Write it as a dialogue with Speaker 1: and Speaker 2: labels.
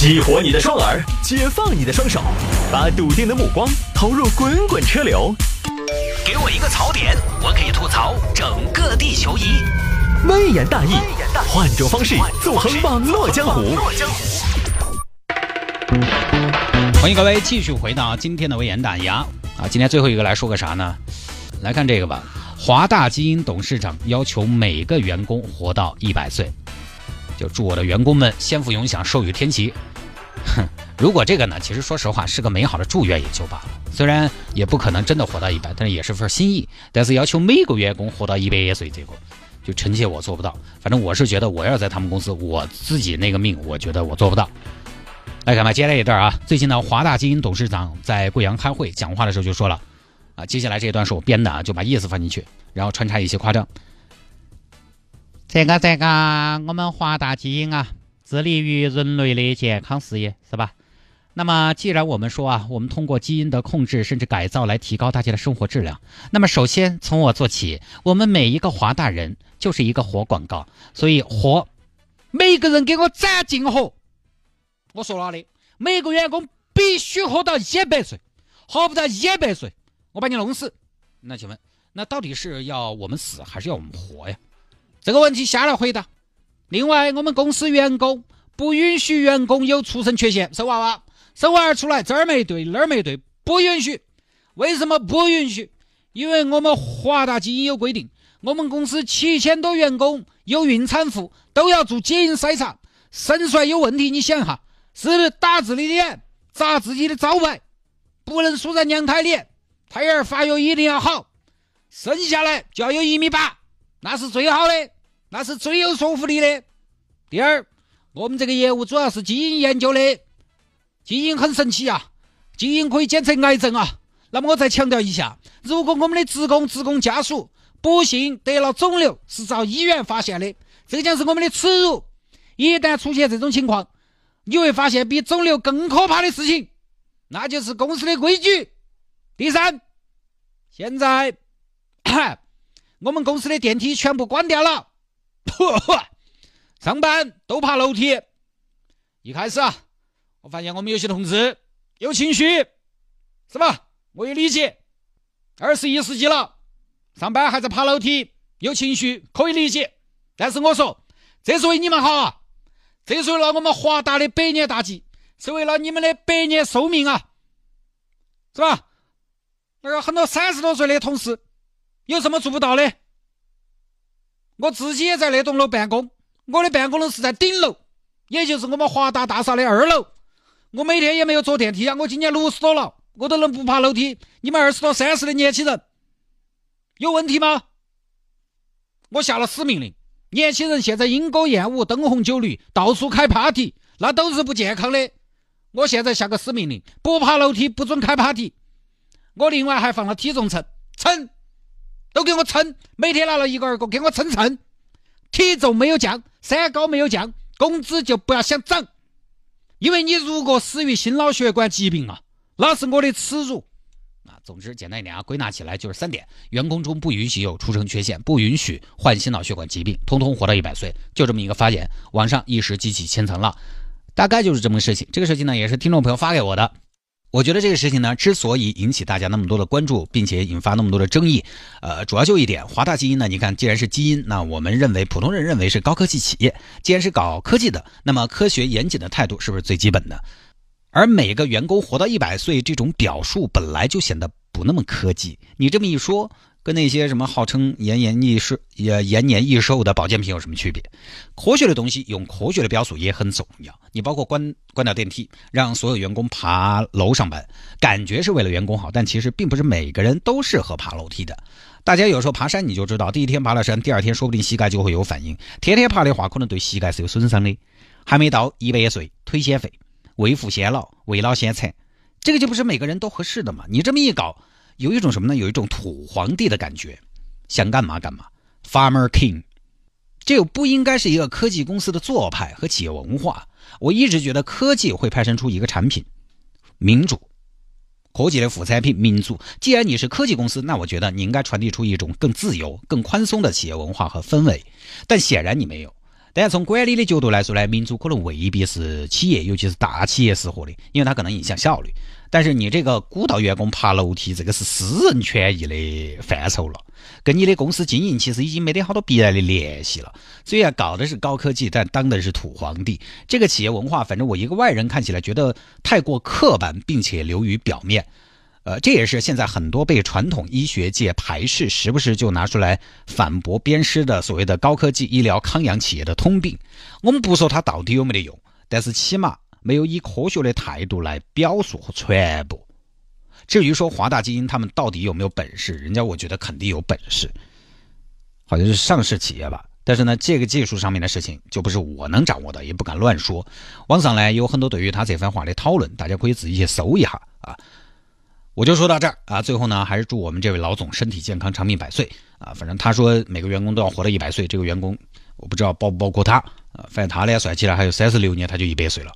Speaker 1: 激活你的双耳，解放你的双手，把笃定的目光投入滚滚车流。给我一个槽点，我可以吐槽整个地球仪。微言大义，换种方式纵横网络江湖。
Speaker 2: 欢迎各位继续回到今天的微言大义啊！今天最后一个来说个啥呢？来看这个吧。华大基因董事长要求每个员工活到一百岁，就祝我的员工们先福永享，寿与天齐。哼，如果这个呢，其实说实话是个美好的祝愿也就罢了。虽然也不可能真的活到一百，但是也是份心意。但是要求每个员工活到一百一岁，这个就臣妾我做不到。反正我是觉得，我要在他们公司，我自己那个命，我觉得我做不到。来看吧，接下来一段啊。最近呢，华大基因董事长在贵阳开会讲话的时候就说了。啊，接下来这一段是我编的啊，就把意思放进去，然后穿插一些夸张。这个这个，我们华大基因啊，致力于人类的健康事业，是吧？那么，既然我们说啊，我们通过基因的控制甚至改造来提高大家的生活质量，那么首先从我做起，我们每一个华大人就是一个活广告，所以活，每个人给我攒劲活。我说了的，每个员工必须活到一百岁，活不到一百岁。我把你弄死，那请问，那到底是要我们死还是要我们活呀？这个问题下来回答。另外，我们公司员工不允许员工有出生缺陷，生娃娃，生娃儿出来这儿没对那儿没对，不允许。为什么不允许？因为我们华大基因有规定，我们公司七千多员工有孕产妇都要做基因筛查，生出来有问题，你想哈，是不是打自己的脸，砸自己的招牌，不能输在娘胎里。胎儿发育一定要好，生下来就要有一米八，那是最好的，那是最有说服力的。第二，我们这个业务主要是基因研究的，基因很神奇啊，基因可以检测癌症啊。那么我再强调一下，如果我们的职工、职工家属不幸得了肿瘤，是遭医院发现的，这将是我们的耻辱。一旦出现这种情况，你会发现比肿瘤更可怕的事情，那就是公司的规矩。第三，现在 我们公司的电梯全部关掉了，上班都爬楼梯。一开始啊，我发现我们有些同志有情绪，是吧？我也理解。二十一世纪了，上班还在爬楼梯，有情绪可以理解。但是我说，这是为你们好啊，这是为了我们华大的百年大计，是为了你们的百年寿命啊，是吧？那个很多三十多岁的同事有什么做不到的？我自己也在那栋楼办公，我的办公楼是在顶楼，也就是我们华达大厦的二楼。我每天也没有坐电梯啊！我今年六十多了，我都能不爬楼梯。你们二十多、三十的年轻人有问题吗？我下了死命令，年轻人现在莺歌燕舞、灯红酒绿，到处开 party，那都是不健康的。我现在下个死命令，不爬楼梯，不准开 party。我另外还放了体重秤，称，都给我称，每天拿了一个二个给我称称，体重没有降，三高没有降，工资就不要想涨，因为你如果死于心脑血管疾病啊，那是我的耻辱。啊，总之简单一点啊，归纳起来就是三点：员工中不允许有出生缺陷，不允许患心脑血管疾病，通通活到一百岁，就这么一个发言，网上一时激起千层浪，大概就是这么个事情。这个事情呢，也是听众朋友发给我的。我觉得这个事情呢，之所以引起大家那么多的关注，并且引发那么多的争议，呃，主要就一点，华大基因呢，你看，既然是基因，那我们认为普通人认为是高科技企业，既然是搞科技的，那么科学严谨的态度是不是最基本的？而每个员工活到一百岁这种表述本来就显得不那么科技，你这么一说。跟那些什么号称延年益寿、也延年益寿的保健品有什么区别？科学的东西用科学的标述也很重要。你包括关关掉电梯，让所有员工爬楼上班，感觉是为了员工好，但其实并不是每个人都适合爬楼梯的。大家有时候爬山，你就知道，第一天爬了山，第二天说不定膝盖就会有反应。天天爬的话，可能对膝盖是有损伤的。还没到一百岁，腿先废，未富先老，未老先残，这个就不是每个人都合适的嘛？你这么一搞。有一种什么呢？有一种土皇帝的感觉，想干嘛干嘛，Farmer King，这又不应该是一个科技公司的做派和企业文化。我一直觉得科技会派生出一个产品，民主，科技的副产品民主。既然你是科技公司，那我觉得你应该传递出一种更自由、更宽松的企业文化和氛围。但显然你没有。但从管理的角度来说呢，民主可能未必是企业，尤其是大企业适合的，因为它可能影响效率。但是你这个鼓捣员工爬楼梯，这个是私人权益的范畴了，跟你的公司经营其实已经没得好多必然的联系了。虽然搞的是高科技，但当的是土皇帝。这个企业文化，反正我一个外人看起来觉得太过刻板，并且流于表面。呃，这也是现在很多被传统医学界排斥，时不时就拿出来反驳鞭尸的所谓的高科技医疗康养企业的通病。我们不说它到底有没得用，但是起码没有以科学的态度来表述和传播。至于说华大基因他们到底有没有本事，人家我觉得肯定有本事，好像是上市企业吧。但是呢，这个技术上面的事情就不是我能掌握的，也不敢乱说。网上呢有很多对于他这番话的讨论，大家可以自己去搜一下啊。我就说到这儿啊，最后呢，还是祝我们这位老总身体健康、长命百岁啊！反正他说每个员工都要活到一百岁，这个员工我不知道包不包括他啊，反正他呢算起来还有三十六年，他就一百岁了。